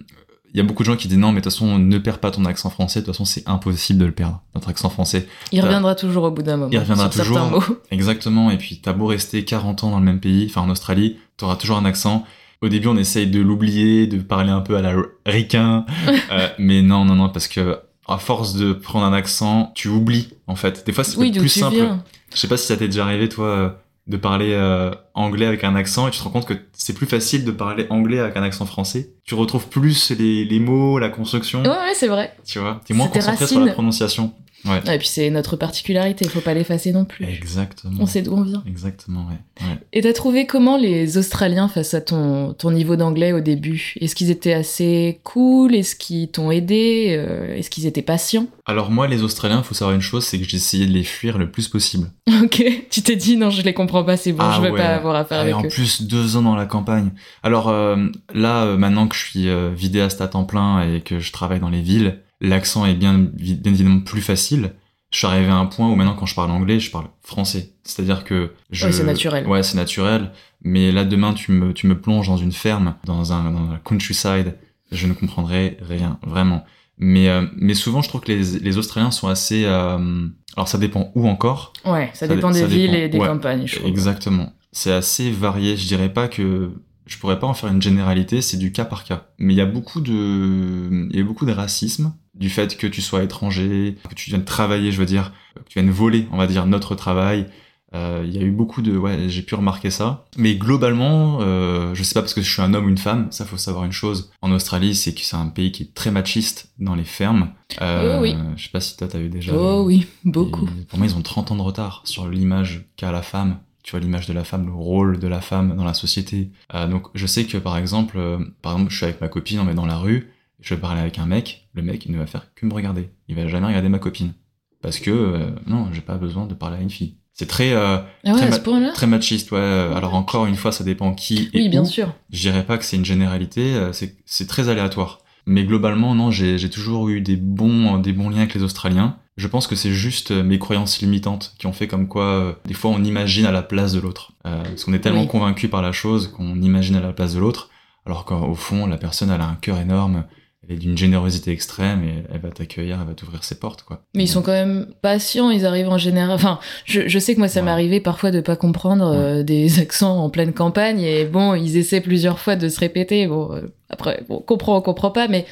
[SPEAKER 2] il y a beaucoup de gens qui disent non, mais de toute façon, ne perds pas ton accent français. De toute façon, c'est impossible de le perdre, notre accent français.
[SPEAKER 1] Il reviendra toujours au bout d'un moment.
[SPEAKER 2] Il reviendra
[SPEAKER 1] sur
[SPEAKER 2] toujours.
[SPEAKER 1] mots. <laughs>
[SPEAKER 2] Exactement. Et puis, t'as beau rester 40 ans dans le même pays, enfin en Australie, t'auras toujours un accent. Au début, on essaye de l'oublier, de parler un peu à la ricain. <laughs> euh, mais non, non, non, parce que à force de prendre un accent, tu oublies, en fait. Des fois, c'est
[SPEAKER 1] Oui,
[SPEAKER 2] plus simple.
[SPEAKER 1] viens.
[SPEAKER 2] Je sais pas si ça t'est déjà arrivé, toi, euh, de parler euh, anglais avec un accent et tu te rends compte que c'est plus facile de parler anglais avec un accent français. Tu retrouves plus les, les mots, la construction,
[SPEAKER 1] Ouais, ouais, c'est vrai.
[SPEAKER 2] tu vois? T'es moins concentré sur la prononciation. Ouais.
[SPEAKER 1] Ouais, et puis c'est notre particularité, il faut pas l'effacer non plus.
[SPEAKER 2] Exactement.
[SPEAKER 1] On sait d'où on vient.
[SPEAKER 2] Exactement, ouais. ouais.
[SPEAKER 1] Et t'as trouvé comment les Australiens face à ton, ton niveau d'anglais au début? Est-ce qu'ils étaient assez cool? Est-ce qu'ils t'ont aidé? Euh, Est-ce qu'ils étaient patients?
[SPEAKER 2] Alors moi, les Australiens, faut savoir une chose, c'est que j'ai essayé de les fuir le plus possible. <laughs>
[SPEAKER 1] Ok, tu t'es dit non, je les comprends pas, c'est bon,
[SPEAKER 2] Ah
[SPEAKER 1] je veux
[SPEAKER 2] ouais.
[SPEAKER 1] pas avoir affaire
[SPEAKER 2] Et
[SPEAKER 1] avec
[SPEAKER 2] en
[SPEAKER 1] eux.
[SPEAKER 2] plus, deux ans dans la campagne. Alors euh, là, euh, maintenant que je suis euh, vidéaste à temps plein et que je travaille dans les villes, l'accent est bien, bien évidemment plus facile. Je suis arrivé à un point où maintenant, quand je parle anglais, je parle français. C'est-à-dire que je...
[SPEAKER 1] Ouais, c'est naturel.
[SPEAKER 2] Ouais, c'est naturel. Mais là, demain, tu me, tu me plonges dans une ferme, dans un, dans countryside, je ne comprendrai rien, vraiment. Mais, euh, mais souvent, je trouve que les, les Australiens sont assez... euh, alors, ça dépend où encore,
[SPEAKER 1] Ouais, ça,
[SPEAKER 2] Ça
[SPEAKER 1] dépend
[SPEAKER 2] dé-
[SPEAKER 1] des
[SPEAKER 2] ça
[SPEAKER 1] villes
[SPEAKER 2] dépend.
[SPEAKER 1] et des
[SPEAKER 2] Ouais,
[SPEAKER 1] campagnes, je trouve.
[SPEAKER 2] Exactement. C'est assez varié. Je dirais pas que je pourrais pas en faire une généralité. C'est du cas par cas. Mais il y a beaucoup de, il y a beaucoup de racisme du fait que tu sois étranger, que tu viennes travailler, je veux dire, que tu viennes voler, on va dire, notre travail. Euh, Il y a eu beaucoup de, ouais, j'ai pu remarquer ça. Mais globalement, euh, je sais pas parce que je suis un homme ou une femme. Ça, faut savoir une chose. En Australie, c'est que c'est un pays qui est très machiste dans les fermes. Euh,
[SPEAKER 1] Oh oui.
[SPEAKER 2] Je sais pas si toi t'as eu déjà.
[SPEAKER 1] Oh oui, beaucoup.
[SPEAKER 2] et pour moi, ils ont 30 ans de retard sur l'image qu'a la femme. Tu vois, l'image de la femme, le rôle de la femme dans la société. Euh, donc, je sais que, par exemple, euh, par exemple, je suis avec ma copine, on va dans la rue, je vais parler avec un mec, le mec, il ne va faire que me regarder. Il va jamais regarder ma copine. Parce que, euh, non, j'ai pas besoin de parler à une fille. C'est très, euh,
[SPEAKER 1] Ah ouais,
[SPEAKER 2] très,
[SPEAKER 1] à
[SPEAKER 2] ma-
[SPEAKER 1] ce point-là
[SPEAKER 2] très machiste, ouais. Alors encore une fois, ça dépend qui et
[SPEAKER 1] Oui, bien
[SPEAKER 2] où.
[SPEAKER 1] sûr.
[SPEAKER 2] Je dirais pas que c'est une généralité, euh, c'est c'est très aléatoire. Mais globalement, non, j'ai j'ai toujours eu des bons, des bons liens avec les Australiens. Je pense que c'est juste euh, mes croyances limitantes qui ont fait comme quoi, euh, des fois, on imagine à la place de l'autre. Euh, parce qu'on est tellement
[SPEAKER 1] Oui.
[SPEAKER 2] convaincu par la chose qu'on imagine à la place de l'autre, alors qu'au fond, la personne, elle a un cœur énorme, elle est d'une générosité extrême et elle va t'accueillir, elle va t'ouvrir ses portes, quoi.
[SPEAKER 1] Mais ils sont quand même patients, ils arrivent en général. Enfin, je, je sais que moi, ça
[SPEAKER 2] Ouais.
[SPEAKER 1] m'est arrivé parfois de pas comprendre euh, des <laughs> accents en pleine campagne, et bon, ils essaient plusieurs fois de se répéter. Bon, euh, après, bon, on comprend, on comprend pas, mais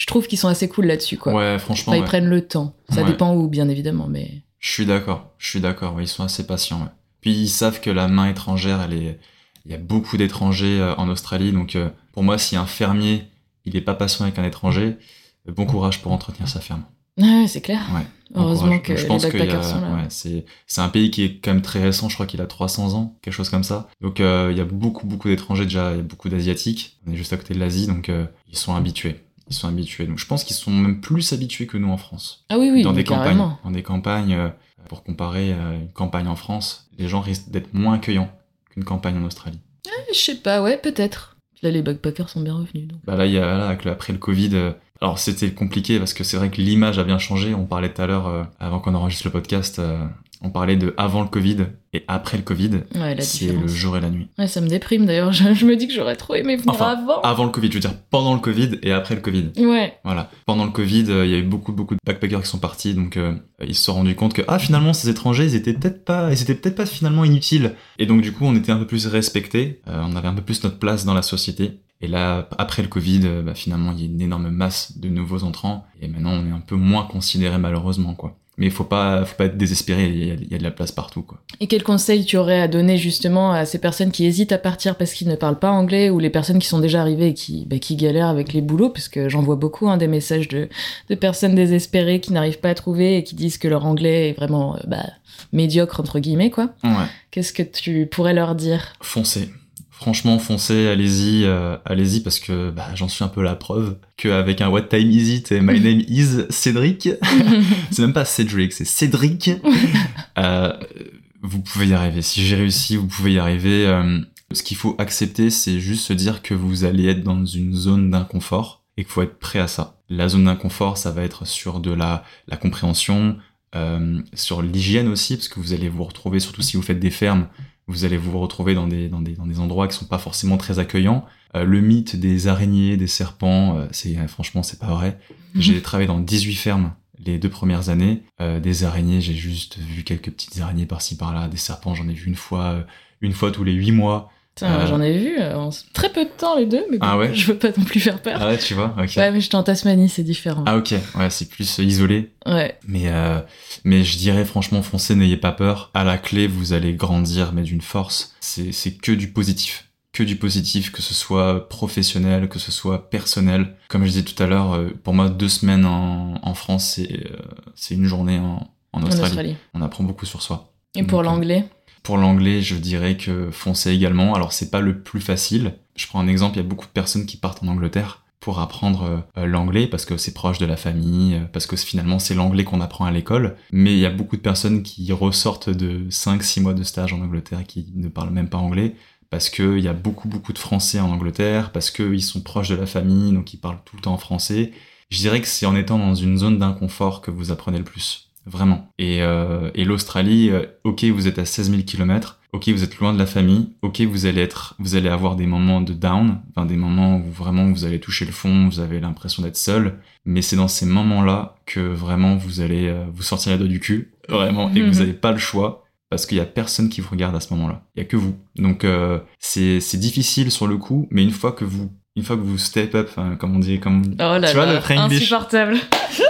[SPEAKER 1] je trouve qu'ils sont assez cool là-dessus, quoi.
[SPEAKER 2] Ouais, franchement,
[SPEAKER 1] Enfin, ils
[SPEAKER 2] ouais.
[SPEAKER 1] prennent le temps. Ça
[SPEAKER 2] Ouais.
[SPEAKER 1] dépend où, bien évidemment, mais.
[SPEAKER 2] Je suis d'accord, je suis d'accord, ils sont assez patients. Puis ils savent que la main étrangère, elle est, il y a beaucoup d'étrangers euh, en Australie, donc euh, pour moi, si un fermier, il est pas patient avec un étranger, euh, bon courage pour entretenir sa ferme.
[SPEAKER 1] Ouais, c'est clair.
[SPEAKER 2] Ouais.
[SPEAKER 1] Heureusement que
[SPEAKER 2] je
[SPEAKER 1] les
[SPEAKER 2] pense
[SPEAKER 1] là.
[SPEAKER 2] ouais, c'est, c'est un pays qui est quand même très récent, je crois qu'il a 300 ans, quelque chose comme ça. Donc euh, il y a beaucoup, beaucoup d'étrangers déjà, il y a beaucoup d'asiatiques. On est juste à côté de l'Asie, donc euh, ils sont habitués. Ils sont habitués. Donc je pense qu'ils sont même plus habitués que nous en France
[SPEAKER 1] Ah oui, oui,
[SPEAKER 2] dans des campagnes.
[SPEAKER 1] carrément.
[SPEAKER 2] Dans des campagnes, euh, pour comparer euh, une campagne en France, les gens risquent d'être moins accueillants qu'une campagne en Australie.
[SPEAKER 1] Je sais pas, ouais, peut-être. Là, les backpackers sont bien revenus. Donc.
[SPEAKER 2] Bah là, il y a, là, après le Covid, euh, alors c'était compliqué parce que c'est vrai que l'image a bien changé. On parlait tout à l'heure, euh, avant qu'on enregistre le podcast, euh, on parlait de avant le Covid et après le Covid.
[SPEAKER 1] Ouais,
[SPEAKER 2] C'est le jour et la nuit.
[SPEAKER 1] Ouais, ça me déprime d'ailleurs. <laughs> Je, je me dis que j'aurais trop aimé venir
[SPEAKER 2] Enfin,
[SPEAKER 1] avant.
[SPEAKER 2] Avant le Covid, je veux dire pendant le Covid et après le Covid.
[SPEAKER 1] Ouais.
[SPEAKER 2] Voilà. Pendant le Covid, euh, il y a eu beaucoup, beaucoup de backpackers qui sont partis, donc euh, ils se sont rendus compte que ah finalement ces étrangers, ils étaient peut-être pas, ils étaient peut-être pas finalement inutiles. Et donc du coup, on était un peu plus respectés, euh, on avait un peu plus notre place dans la société. Et là, après le Covid, bah, finalement, il y a une énorme masse de nouveaux entrants, et maintenant on est un peu moins considéré malheureusement, quoi. Mais il faut pas, faut pas être désespéré, il y, a, il y a de la place partout, quoi.
[SPEAKER 1] Et quel conseil tu aurais à donner justement à ces personnes qui hésitent à partir parce qu'ils ne parlent pas anglais ou les personnes qui sont déjà arrivées et qui, bah, qui galèrent avec les boulots? Parce que j'en vois beaucoup hein, des messages de, de personnes désespérées qui n'arrivent pas à trouver et qui disent que leur anglais est vraiment bah, médiocre entre guillemets quoi.
[SPEAKER 2] Ouais.
[SPEAKER 1] Qu'est-ce que tu pourrais leur dire?
[SPEAKER 2] Foncez. Franchement, foncez, allez-y, euh, allez-y, parce que bah, j'en suis un peu la preuve qu'avec un What Time Is It et My <laughs> Name Is Cédric, <laughs> c'est même pas Cédric, c'est Cédric, <laughs> euh, vous pouvez y arriver. Si j'ai réussi, vous pouvez y arriver. Euh, ce qu'il faut accepter, c'est juste se dire que vous allez être dans une zone d'inconfort et qu'il faut être prêt à ça. La zone d'inconfort, ça va être sur de la, la compréhension, euh, sur l'hygiène aussi, parce que vous allez vous retrouver, surtout si vous faites des fermes, vous allez vous retrouver dans des, dans des, dans des endroits qui sont pas forcément très accueillants. Euh, le mythe des araignées, des serpents, euh, c'est euh, franchement c'est pas vrai. J'ai travaillé dans 18 fermes les deux premières années. Euh, des araignées, j'ai juste vu quelques petites araignées par-ci par-là. Des serpents, j'en ai vu une fois, euh, une fois tous les 8 mois.
[SPEAKER 1] Putain,
[SPEAKER 2] Euh.
[SPEAKER 1] J'en ai vu euh, en très peu de temps les deux, mais bon,
[SPEAKER 2] Ah ouais <laughs>
[SPEAKER 1] je veux pas non plus faire peur.
[SPEAKER 2] Ah ouais, tu vois, ok.
[SPEAKER 1] Ouais, mais j'étais en Tasmanie, c'est différent.
[SPEAKER 2] Ah ok, ouais, c'est plus euh, isolé.
[SPEAKER 1] Ouais.
[SPEAKER 2] Mais, euh, mais je dirais franchement, foncez, n'ayez pas peur. À la clé, vous allez grandir, mais d'une force. C'est que du positif. Que du positif, que ce soit professionnel, que ce soit personnel. Comme je disais tout à l'heure, pour moi, deux semaines en, en France, c'est euh, une journée en, en
[SPEAKER 1] En
[SPEAKER 2] Australie.
[SPEAKER 1] Australie.
[SPEAKER 2] On apprend beaucoup sur soi.
[SPEAKER 1] Et pour
[SPEAKER 2] Donc,
[SPEAKER 1] l'anglais?
[SPEAKER 2] Pour l'anglais, je dirais que foncez également. Alors, c'est pas le plus facile. Je prends un exemple, il y a beaucoup de personnes qui partent en Angleterre pour apprendre euh, l'anglais parce que c'est proche de la famille, euh, parce que finalement c'est l'anglais qu'on apprend à l'école. Mais il y a beaucoup de personnes qui ressortent de 5-6 mois de stage en Angleterre qui ne parlent même pas anglais parce qu'il y a beaucoup beaucoup de Français en Angleterre, parce qu'ils sont proches de la famille, donc ils parlent tout le temps en français. Je dirais que c'est en étant dans une zone d'inconfort que vous apprenez le plus. Vraiment. Et, euh, et l'Australie, euh, ok, vous êtes à 16 000 km, ok, vous êtes loin de la famille, ok, vous allez être, vous allez avoir des moments de down, enfin des moments où vraiment vous allez toucher le fond, vous avez l'impression d'être seul, mais c'est dans ces moments-là que vraiment vous allez euh, vous sortir la doigt du cul, vraiment, et vous <laughs> n'avez pas le choix, parce qu'il y a personne qui vous regarde à ce moment-là. Il y a que vous. Donc euh, c'est difficile sur le coup, mais une fois que vous une fois que vous step up, comme on dit, comme
[SPEAKER 1] Oh là
[SPEAKER 2] tu vois
[SPEAKER 1] là,
[SPEAKER 2] le
[SPEAKER 1] insupportable. <laughs>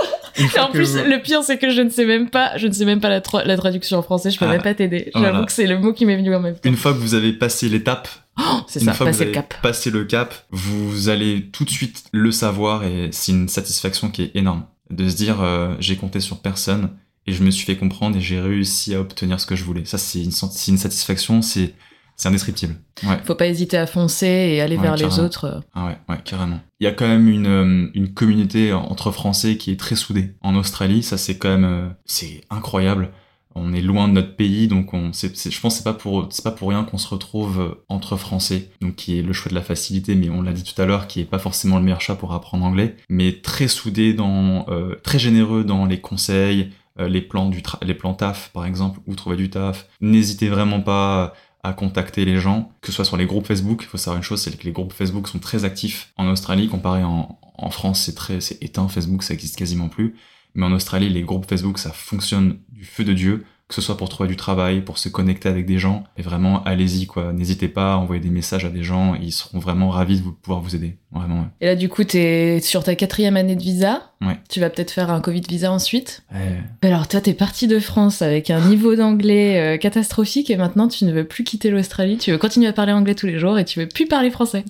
[SPEAKER 1] en plus,
[SPEAKER 2] vous-
[SPEAKER 1] le pire, c'est que je ne sais même pas, je ne sais même pas la, tra- la traduction en français, je peux
[SPEAKER 2] Ah,
[SPEAKER 1] même pas t'aider.
[SPEAKER 2] voilà.
[SPEAKER 1] J'avoue que c'est le mot qui m'est venu en même temps.
[SPEAKER 2] une fois que vous avez passé l'étape,
[SPEAKER 1] Oh, c'est
[SPEAKER 2] une
[SPEAKER 1] ça,
[SPEAKER 2] fois que vous
[SPEAKER 1] passer
[SPEAKER 2] avez
[SPEAKER 1] le cap.
[SPEAKER 2] passé le cap, vous allez tout de suite le savoir et c'est une satisfaction qui est énorme. De se dire, euh, j'ai compté sur personne et je me suis fait comprendre et j'ai réussi à obtenir ce que je voulais. Ça, c'est une, une satisfaction, c'est c'est indescriptible. Ouais.
[SPEAKER 1] Faut pas hésiter à foncer et aller
[SPEAKER 2] Ouais,
[SPEAKER 1] vers les autres. euh.
[SPEAKER 2] Ah ouais, ouais, carrément. Il y a quand même une, euh, une communauté entre Français qui est très soudée. En Australie, ça c'est quand même, euh, c'est incroyable. on est loin de notre pays, donc on, c'est- je pense que c'est pas pour, c'est pas pour rien qu'on se retrouve entre Français, donc qui est le choix de la facilité, mais on l'a dit tout à l'heure, qui est pas forcément le meilleur choix pour apprendre anglais, mais très soudé dans, euh, très généreux dans les conseils, euh, les plans du, les plans taf par exemple, où trouver du taf. N'hésitez vraiment pas à contacter les gens, que ce soit sur les groupes Facebook. Il faut savoir une chose, c'est que les groupes Facebook sont très actifs en Australie, comparé en, en France, c'est très, c'est éteint. Facebook, ça existe quasiment plus. Mais en Australie, les groupes Facebook, ça fonctionne du feu de Dieu, que ce soit pour trouver du travail, pour se connecter avec des gens. Et vraiment, allez-y, quoi. N'hésitez pas à envoyer des messages à des gens. Ils seront vraiment ravis de vous- pouvoir vous aider. Vraiment, ouais.
[SPEAKER 1] Et là, du coup, t'es sur ta quatrième année de visa.
[SPEAKER 2] Ouais.
[SPEAKER 1] Tu vas peut-être faire un Covid visa ensuite.
[SPEAKER 2] Ouais.
[SPEAKER 1] Alors, toi, t'es parti de France avec un niveau d'anglais euh, catastrophique et maintenant, tu ne veux plus quitter l'Australie. Tu veux continuer à parler anglais tous les jours et tu veux plus parler français.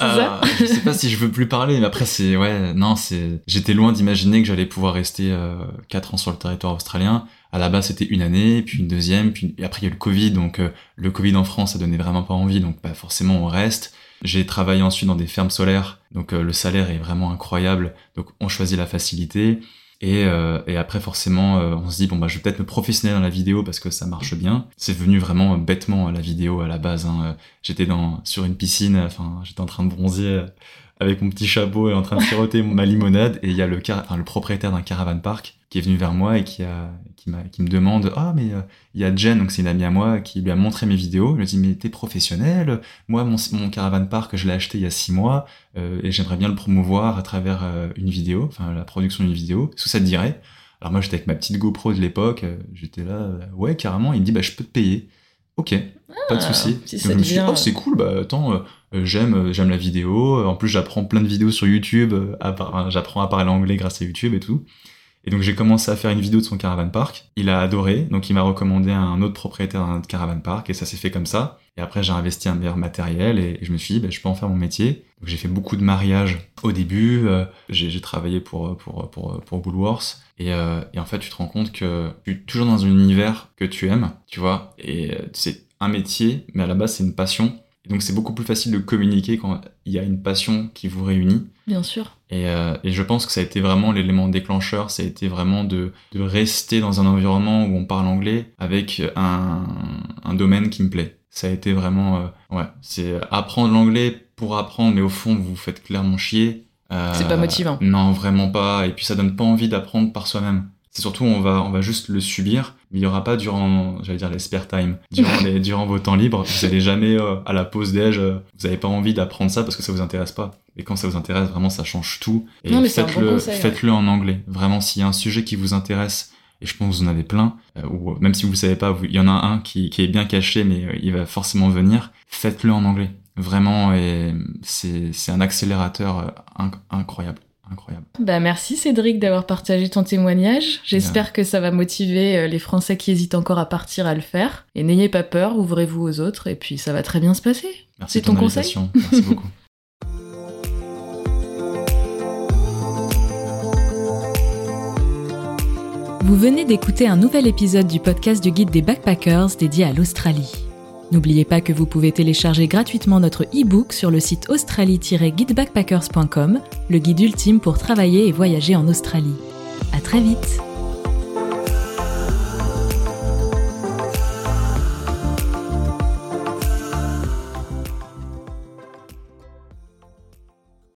[SPEAKER 1] C'est ça
[SPEAKER 2] Euh, je sais pas si je veux plus parler, mais après c'est ouais, non, c'est j'étais loin d'imaginer que j'allais pouvoir rester euh, 4 ans sur le territoire australien. À la base, c'était une année, puis une deuxième, puis après il y a eu le Covid, donc euh, le Covid en France, ça donnait vraiment pas envie, donc bah, forcément on reste. J'ai travaillé ensuite dans des fermes solaires, donc euh, le salaire est vraiment incroyable, donc on choisit la facilité. Et, euh, après forcément on se dit bon bah je vais peut-être me professionnaliser dans la vidéo parce que ça marche bien. C'est venu vraiment bêtement à la vidéo à la base. Hein. J'étais dans sur une piscine, enfin j'étais en train de bronzer avec mon petit chapeau et en train de siroter ma limonade et il y a le car enfin, le propriétaire d'un caravan park qui est venu vers moi et qui a qui qui me demande ah mais euh, il y a Jen donc c'est une amie à moi qui lui a montré mes vidéos. Lui ai dit mais t'es professionnel Moi mon mon caravan park je l'ai acheté il y a six mois euh, et j'aimerais bien le promouvoir à travers euh, une vidéo, enfin la production d'une vidéo. Est-ce que ça te dirait Alors moi j'étais avec ma petite GoPro de l'époque, euh, j'étais là, ouais carrément. Il me dit bah je peux te payer. Ok, pas de
[SPEAKER 1] Ah,
[SPEAKER 2] souci.
[SPEAKER 1] si
[SPEAKER 2] je me suis dit oh c'est cool, bah attends. euh, euh, j'aime euh, j'aime la vidéo en plus j'apprends plein de vidéos sur YouTube à j'apprends à parler anglais grâce à YouTube et tout et donc j'ai commencé à faire une vidéo de son caravan park il a adoré donc il m'a recommandé à un autre propriétaire d'un autre caravan park et ça s'est fait comme ça et après j'ai investi un meilleur matériel et, et je me suis dit bah, je peux en faire mon métier donc j'ai fait beaucoup de mariages au début euh, j'ai travaillé pour pour pour pour Woolworths et, euh, et en fait tu te rends compte que tu es toujours dans un univers que tu aimes tu vois et euh, c'est un métier mais à la base c'est une passion et donc c'est beaucoup plus facile de communiquer quand il y a une passion qui vous réunit.
[SPEAKER 1] Bien sûr.
[SPEAKER 2] Et, euh, et je pense que ça a été vraiment l'élément déclencheur, ça a été vraiment de, de rester dans un environnement où on parle anglais avec un, un domaine qui me plaît. Ça a été vraiment... euh, ouais, c'est apprendre l'anglais pour apprendre, mais au fond vous vous faites clairement chier. Euh,
[SPEAKER 1] C'est pas motivant.
[SPEAKER 2] Non, vraiment pas. Et puis ça donne pas envie d'apprendre par soi-même. C'est surtout on va on va juste le subir, mais il y aura pas durant j'allais dire les spare time, durant <laughs> les durant vos temps libres, vous allez jamais euh, à la pause déj, vous avez pas envie d'apprendre ça parce que ça vous intéresse pas. Et quand ça vous intéresse, vraiment ça change tout. Et
[SPEAKER 1] bon
[SPEAKER 2] faites-le
[SPEAKER 1] conseil, ouais.
[SPEAKER 2] faites-le en anglais. Vraiment s'il y a un sujet qui vous intéresse et je pense que vous en avez plein, euh, ou même si vous savez pas, il y en a un qui, qui est bien caché, mais euh, il va forcément venir. Faites-le en anglais, vraiment, et c'est c'est un accélérateur euh, inc- incroyable, incroyable.
[SPEAKER 1] Bah merci Cédric d'avoir partagé ton témoignage. J'espère que ça va motiver euh, les Français qui hésitent encore à partir à le faire. Et n'ayez pas peur, ouvrez-vous aux autres et puis ça va très bien se passer.
[SPEAKER 2] Merci
[SPEAKER 1] C'est
[SPEAKER 2] ton
[SPEAKER 1] conseil.
[SPEAKER 2] Merci beaucoup. <laughs>
[SPEAKER 1] Vous venez d'écouter un nouvel épisode du podcast du guide des backpackers dédié à l'Australie. N'oubliez pas que vous pouvez télécharger gratuitement notre e-book sur le site australie-guidebackpackers.com, le guide ultime pour travailler et voyager en Australie. À très vite!